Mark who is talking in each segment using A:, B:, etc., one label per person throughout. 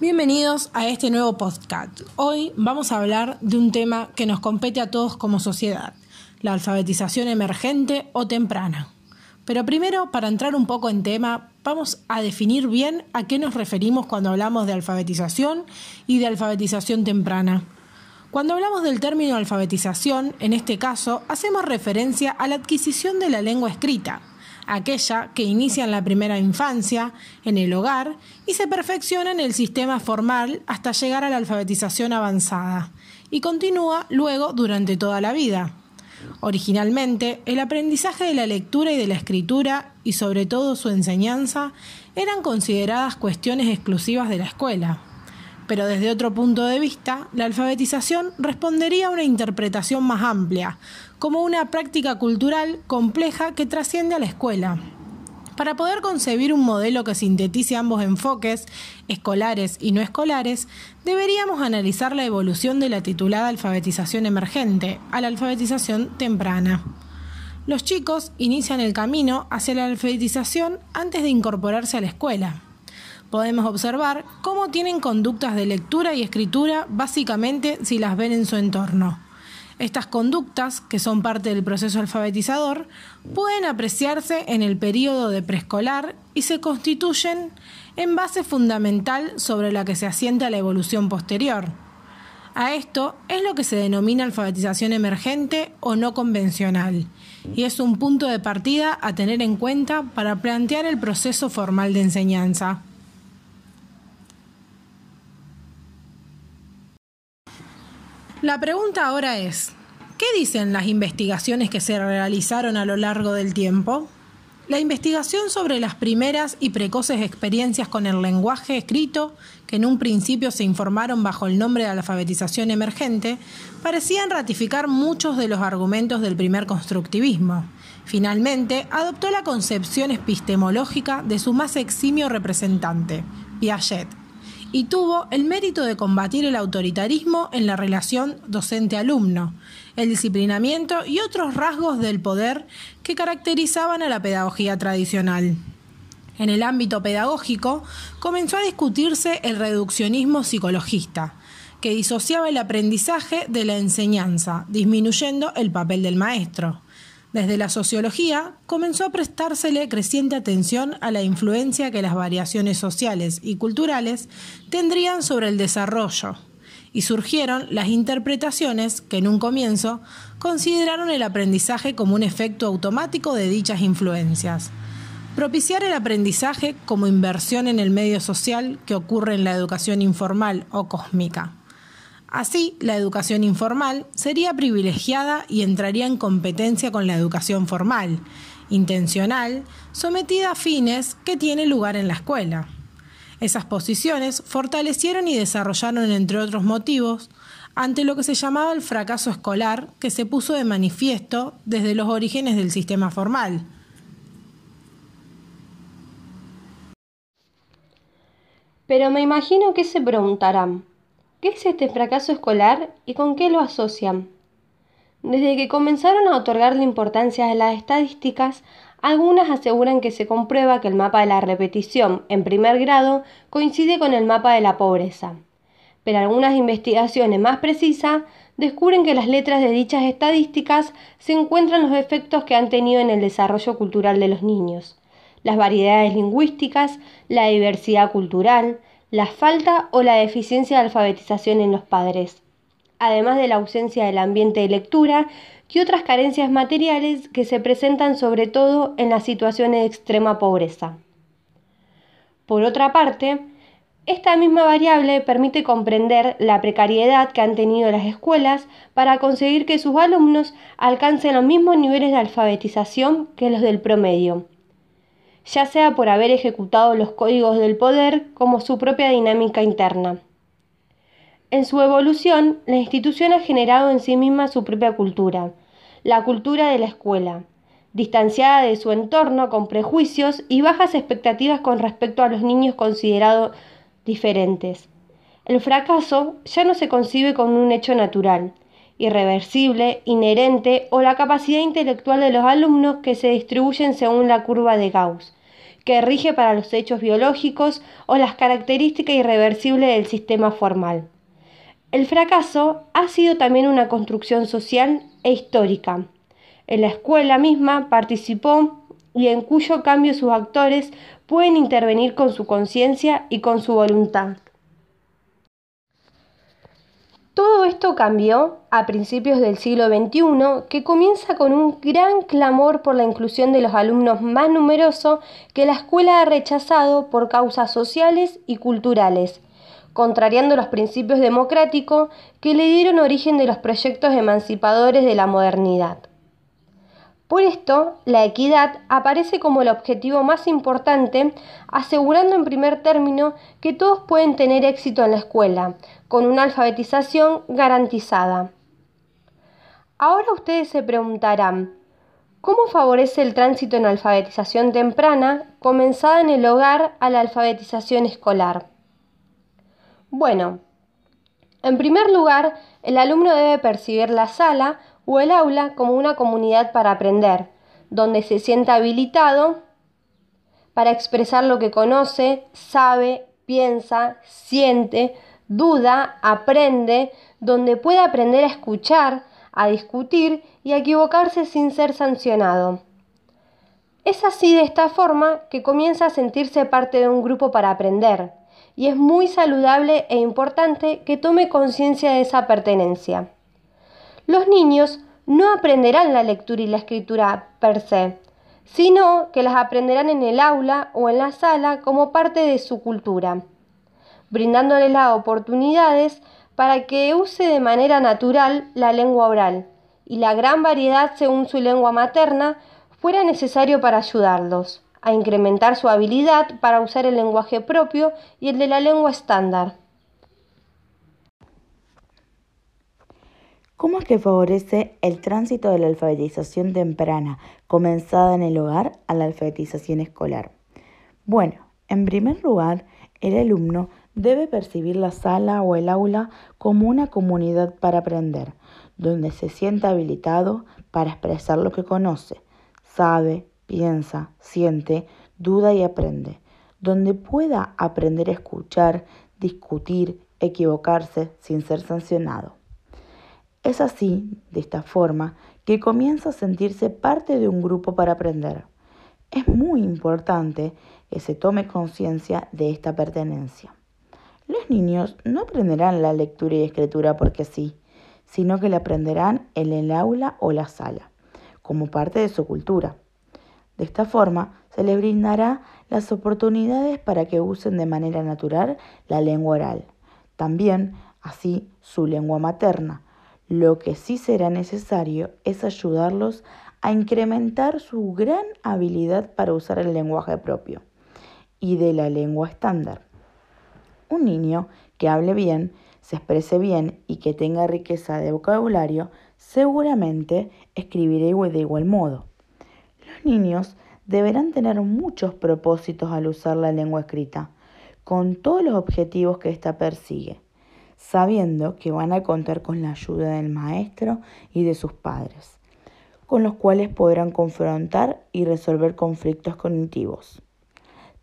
A: Bienvenidos a este nuevo podcast. Hoy vamos a hablar de un tema que nos compete a todos como sociedad, la alfabetización emergente o temprana. Pero primero, para entrar un poco en tema, vamos a definir bien a qué nos referimos cuando hablamos de alfabetización y de alfabetización temprana. Cuando hablamos del término alfabetización, en este caso, hacemos referencia a la adquisición de la lengua escrita, aquella que inicia en la primera infancia, en el hogar, y se perfecciona en el sistema formal hasta llegar a la alfabetización avanzada, y continúa luego durante toda la vida. Originalmente, el aprendizaje de la lectura y de la escritura, y sobre todo su enseñanza, eran consideradas cuestiones exclusivas de la escuela. Pero desde otro punto de vista, la alfabetización respondería a una interpretación más amplia, como una práctica cultural compleja que trasciende a la escuela. Para poder concebir un modelo que sintetice ambos enfoques, escolares y no escolares, deberíamos analizar la evolución de la titulada alfabetización emergente a la alfabetización temprana. Los chicos inician el camino hacia la alfabetización antes de incorporarse a la escuela. Podemos observar cómo tienen conductas de lectura y escritura básicamente si las ven en su entorno. Estas conductas, que son parte del proceso alfabetizador, pueden apreciarse en el periodo de preescolar y se constituyen en base fundamental sobre la que se asienta la evolución posterior. A esto es lo que se denomina alfabetización emergente o no convencional, y es un punto de partida a tener en cuenta para plantear el proceso formal de enseñanza. La pregunta ahora es, ¿qué dicen las investigaciones que se realizaron a lo largo del tiempo? La investigación sobre las primeras y precoces experiencias con el lenguaje escrito, que en un principio se informaron bajo el nombre de alfabetización emergente, parecían ratificar muchos de los argumentos del primer constructivismo. Finalmente, adoptó la concepción epistemológica de su más eximio representante, Piaget, y tuvo el mérito de combatir el autoritarismo en la relación docente-alumno, el disciplinamiento y otros rasgos del poder que caracterizaban a la pedagogía tradicional. En el ámbito pedagógico comenzó a discutirse el reduccionismo psicologista, que disociaba el aprendizaje de la enseñanza, disminuyendo el papel del maestro. Desde la sociología comenzó a prestársele creciente atención a la influencia que las variaciones sociales y culturales tendrían sobre el desarrollo, y surgieron las interpretaciones que en un comienzo consideraron el aprendizaje como un efecto automático de dichas influencias. Propiciar el aprendizaje como inversión en el medio social que ocurre en la educación informal o cósmica. Así, la educación informal sería privilegiada y entraría en competencia con la educación formal, intencional, sometida a fines que tiene lugar en la escuela. Esas posiciones fortalecieron y desarrollaron, entre otros motivos, ante lo que se llamaba el fracaso escolar que se puso de manifiesto desde los orígenes del sistema formal.
B: Pero me imagino que se preguntarán, ¿Qué es este fracaso escolar y con qué lo asocian? Desde que comenzaron a otorgarle importancia a las estadísticas, algunas aseguran que se comprueba que el mapa de la repetición en primer grado coincide con el mapa de la pobreza. Pero algunas investigaciones más precisas descubren que las letras de dichas estadísticas se encuentran los efectos que han tenido en el desarrollo cultural de los niños, las variedades lingüísticas, la diversidad cultural, la falta o la deficiencia de alfabetización en los padres, además de la ausencia del ambiente de lectura y otras carencias materiales que se presentan sobre todo en las situaciones de extrema pobreza. Por otra parte, esta misma variable permite comprender la precariedad que han tenido las escuelas para conseguir que sus alumnos alcancen los mismos niveles de alfabetización que los del promedio ya sea por haber ejecutado los códigos del poder como su propia dinámica interna. En su evolución, la institución ha generado en sí misma su propia cultura, la cultura de la escuela, distanciada de su entorno con prejuicios y bajas expectativas con respecto a los niños considerados diferentes. El fracaso ya no se concibe como un hecho natural, irreversible, inherente o la capacidad intelectual de los alumnos que se distribuyen según la curva de Gauss, que rige para los hechos biológicos o las características irreversibles del sistema formal. El fracaso ha sido también una construcción social e histórica. En la escuela misma participó y en cuyo cambio sus actores pueden intervenir con su conciencia y con su voluntad. Todo esto cambió a principios del siglo XXI, que comienza con un gran clamor por la inclusión de los alumnos más numerosos que la escuela ha rechazado por causas sociales y culturales, contrariando los principios democráticos que le dieron origen de los proyectos emancipadores de la modernidad. Por esto, la equidad aparece como el objetivo más importante, asegurando en primer término que todos pueden tener éxito en la escuela, con una alfabetización garantizada. Ahora ustedes se preguntarán, ¿cómo favorece el tránsito en alfabetización temprana comenzada en el hogar a la alfabetización escolar? Bueno, en primer lugar, el alumno debe percibir la sala o el aula como una comunidad para aprender, donde se sienta habilitado para expresar lo que conoce, sabe, piensa, siente, duda, aprende, donde puede aprender a escuchar, a discutir y a equivocarse sin ser sancionado. Es así de esta forma que comienza a sentirse parte de un grupo para aprender, y es muy saludable e importante que tome conciencia de esa pertenencia. Los niños no aprenderán la lectura y la escritura per se, sino que las aprenderán en el aula o en la sala como parte de su cultura, brindándoles las oportunidades para que use de manera natural la lengua oral y la gran variedad según su lengua materna fuera necesario para ayudarlos a incrementar su habilidad para usar el lenguaje propio y el de la lengua estándar.
C: ¿Cómo es que favorece el tránsito de la alfabetización temprana, comenzada en el hogar, a la alfabetización escolar? Bueno, en primer lugar, el alumno debe percibir la sala o el aula como una comunidad para aprender, donde se sienta habilitado para expresar lo que conoce, sabe, piensa, siente, duda y aprende, donde pueda aprender a escuchar, discutir, equivocarse sin ser sancionado. Es así, de esta forma, que comienza a sentirse parte de un grupo para aprender. Es muy importante que se tome conciencia de esta pertenencia. Los niños no aprenderán la lectura y escritura porque sí, sino que la aprenderán en el aula o la sala, como parte de su cultura. De esta forma, se les brindará las oportunidades para que usen de manera natural la lengua oral, también así su lengua materna, lo que sí será necesario es ayudarlos a incrementar su gran habilidad para usar el lenguaje propio y de la lengua estándar. Un niño que hable bien, se exprese bien y que tenga riqueza de vocabulario, seguramente escribirá de igual modo. Los niños deberán tener muchos propósitos al usar la lengua escrita, con todos los objetivos que ésta persigue sabiendo que van a contar con la ayuda del maestro y de sus padres, con los cuales podrán confrontar y resolver conflictos cognitivos.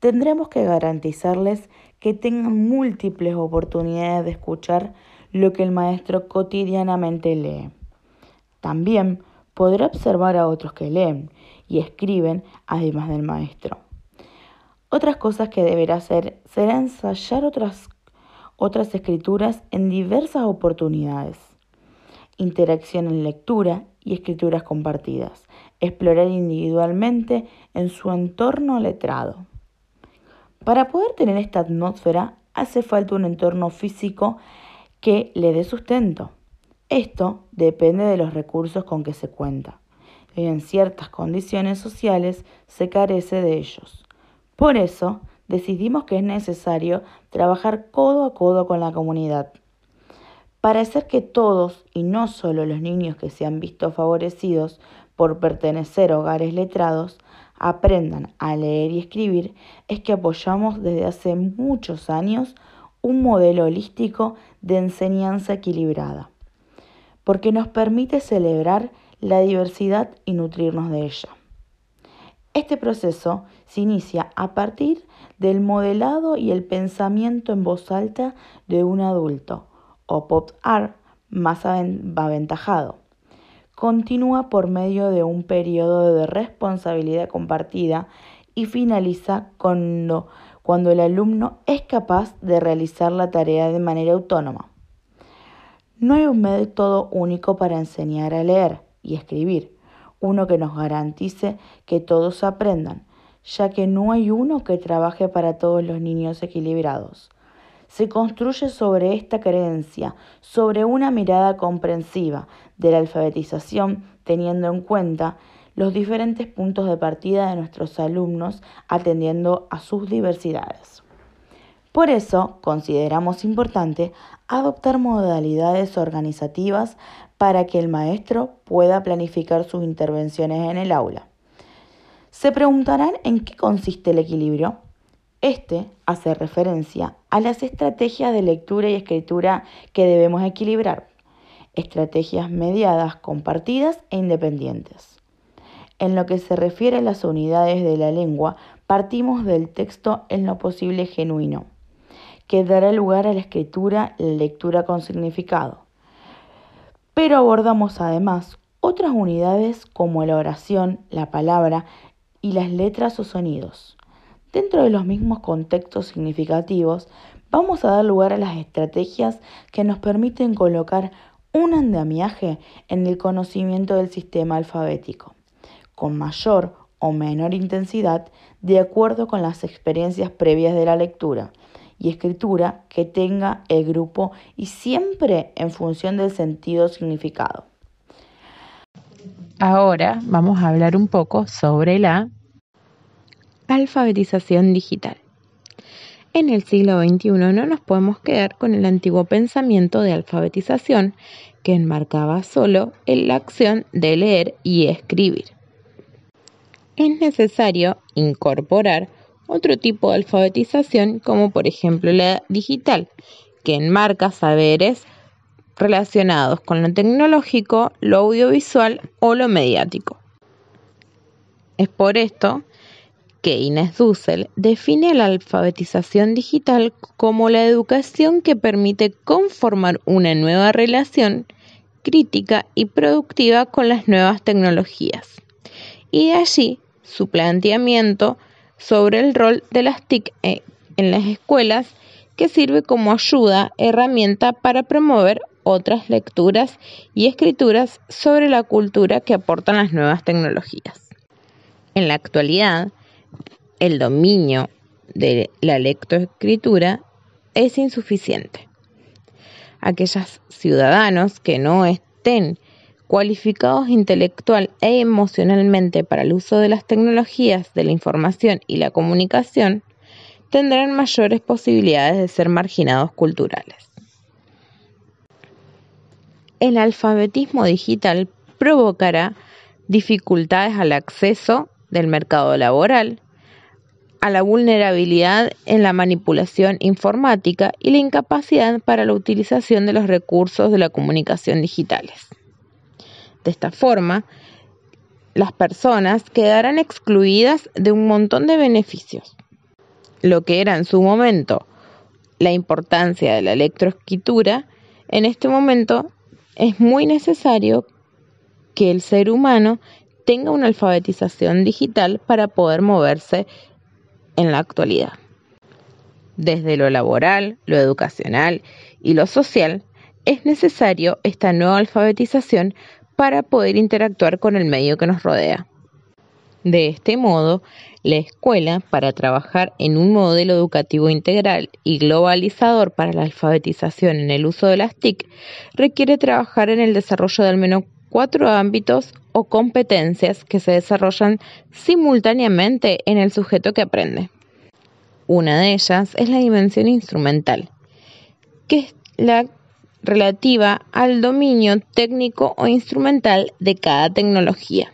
C: Tendremos que garantizarles que tengan múltiples oportunidades de escuchar lo que el maestro cotidianamente lee. También podrá observar a otros que leen y escriben además del maestro. Otras cosas que deberá hacer será ensayar otras otras escrituras en diversas oportunidades. Interacción en lectura y escrituras compartidas. Explorar individualmente en su entorno letrado. Para poder tener esta atmósfera hace falta un entorno físico que le dé sustento. Esto depende de los recursos con que se cuenta. Y en ciertas condiciones sociales se carece de ellos. Por eso, decidimos que es necesario trabajar codo a codo con la comunidad para hacer que todos, y no solo los niños que se han visto favorecidos por pertenecer a hogares letrados, aprendan a leer y escribir, es que apoyamos desde hace muchos años un modelo holístico de enseñanza equilibrada, porque nos permite celebrar la diversidad y nutrirnos de ella. Este proceso se inicia a partir del modelado y el pensamiento en voz alta de un adulto, o pop-art más aventajado. Continúa por medio de un periodo de responsabilidad compartida y finaliza cuando, cuando el alumno es capaz de realizar la tarea de manera autónoma. No hay un método único para enseñar a leer y escribir, uno que nos garantice que todos aprendan, ya que no hay uno que trabaje para todos los niños equilibrados. Se construye sobre esta creencia, sobre una mirada comprensiva de la alfabetización, teniendo en cuenta los diferentes puntos de partida de nuestros alumnos atendiendo a sus diversidades. Por eso consideramos importante adoptar modalidades organizativas para que el maestro pueda planificar sus intervenciones en el aula. Se preguntarán en qué consiste el equilibrio. Este hace referencia a las estrategias de lectura y escritura que debemos equilibrar, estrategias mediadas, compartidas e independientes. En lo que se refiere a las unidades de la lengua, partimos del texto en lo posible genuino, que dará lugar a la escritura, la lectura con significado. Pero abordamos además otras unidades como la oración, la palabra, y las letras o sonidos. Dentro de los mismos contextos significativos, vamos a dar lugar a las estrategias que nos permiten colocar un andamiaje en el conocimiento del sistema alfabético, con mayor o menor intensidad de acuerdo con las experiencias previas de la lectura y escritura que tenga el grupo y siempre en función del sentido significado.
D: Ahora vamos a hablar un poco sobre la alfabetización digital. En el siglo XXI no nos podemos quedar con el antiguo pensamiento de alfabetización que enmarcaba solo en la acción de leer y escribir. Es necesario incorporar otro tipo de alfabetización como por ejemplo la digital, que enmarca saberes relacionados con lo tecnológico, lo audiovisual o lo mediático. Es por esto que Inés Dussel define la alfabetización digital como la educación que permite conformar una nueva relación crítica y productiva con las nuevas tecnologías. Y de allí su planteamiento sobre el rol de las TIC eh, en las escuelas que sirve como ayuda, herramienta para promover otras lecturas y escrituras sobre la cultura que aportan las nuevas tecnologías. En la actualidad, el dominio de la lectoescritura es insuficiente. Aquellos ciudadanos que no estén cualificados intelectual e emocionalmente para el uso de las tecnologías de la información y la comunicación tendrán mayores posibilidades de ser marginados culturales. El alfabetismo digital provocará dificultades al acceso del mercado laboral, a la vulnerabilidad en la manipulación informática y la incapacidad para la utilización de los recursos de la comunicación digitales. De esta forma, las personas quedarán excluidas de un montón de beneficios. Lo que era en su momento la importancia de la electroescritura, en este momento es muy necesario que el ser humano tenga una alfabetización digital para poder moverse en la actualidad. Desde lo laboral, lo educacional y lo social, es necesario esta nueva alfabetización para poder interactuar con el medio que nos rodea. De este modo, la escuela, para trabajar en un modelo educativo integral y globalizador para la alfabetización en el uso de las TIC, requiere trabajar en el desarrollo de al menos cuatro ámbitos o competencias que se desarrollan simultáneamente en el sujeto que aprende. Una de ellas es la dimensión instrumental, que es la relativa al dominio técnico o instrumental de cada tecnología.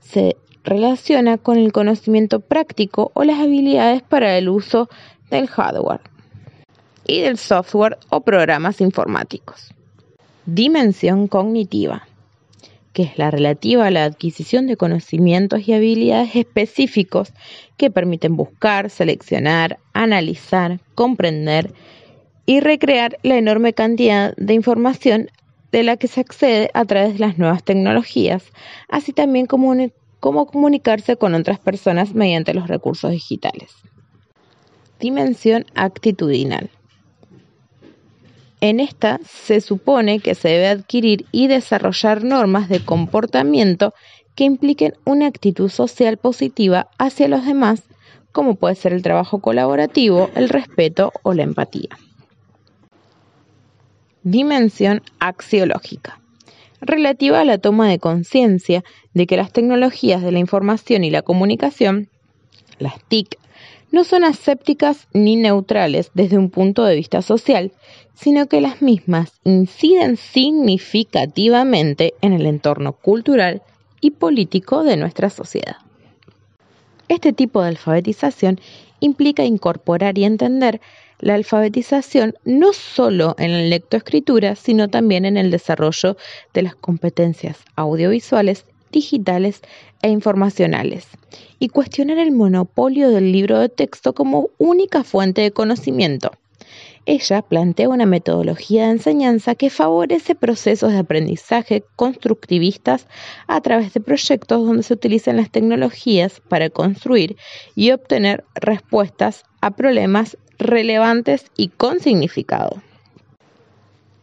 D: Se relaciona con el conocimiento práctico o las habilidades para el uso del hardware y del software o programas informáticos. Dimensión cognitiva. Que es la relativa a la adquisición de conocimientos y habilidades específicos que permiten buscar, seleccionar, analizar, comprender y recrear la enorme cantidad de información de la que se accede a través de las nuevas tecnologías, así también como, como comunicarse con otras personas mediante los recursos digitales. Dimensión actitudinal. En esta se supone que se debe adquirir y desarrollar normas de comportamiento que impliquen una actitud social positiva hacia los demás, como puede ser el trabajo colaborativo, el respeto o la empatía. Dimensión axiológica. Relativa a la toma de conciencia de que las tecnologías de la información y la comunicación, las TIC, no son asépticas ni neutrales desde un punto de vista social, sino que las mismas inciden significativamente en el entorno cultural y político de nuestra sociedad. Este tipo de alfabetización implica incorporar y entender la alfabetización no solo en la lectoescritura, sino también en el desarrollo de las competencias audiovisuales digitales e informacionales y cuestionar el monopolio del libro de texto como única fuente de conocimiento. Ella plantea una metodología de enseñanza que favorece procesos de aprendizaje constructivistas a través de proyectos donde se utilizan las tecnologías para construir y obtener respuestas a problemas relevantes y con significado.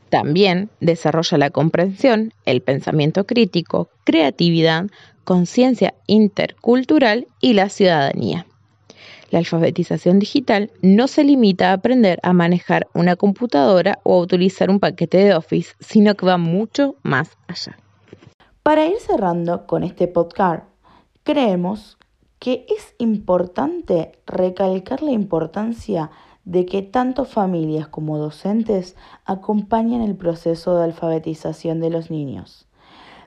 D: También desarrolla la comprensión, el pensamiento crítico, creatividad, conciencia intercultural y la ciudadanía. La alfabetización digital no se limita a aprender a manejar una computadora o a utilizar un paquete de Office, sino que va mucho más allá.
C: Para ir cerrando con este podcast, creemos que es importante recalcar la importancia de que tanto familias como docentes acompañen el proceso de alfabetización de los niños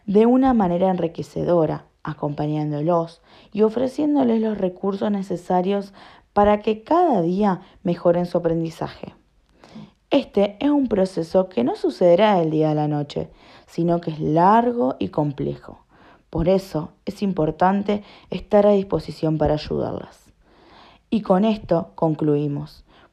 C: de una manera enriquecedora, acompañándolos y ofreciéndoles los recursos necesarios para que cada día mejoren su aprendizaje. Este es un proceso que no sucederá del día a la noche, sino que es largo y complejo. Por eso es importante estar a disposición para ayudarlas. Y con esto concluimos.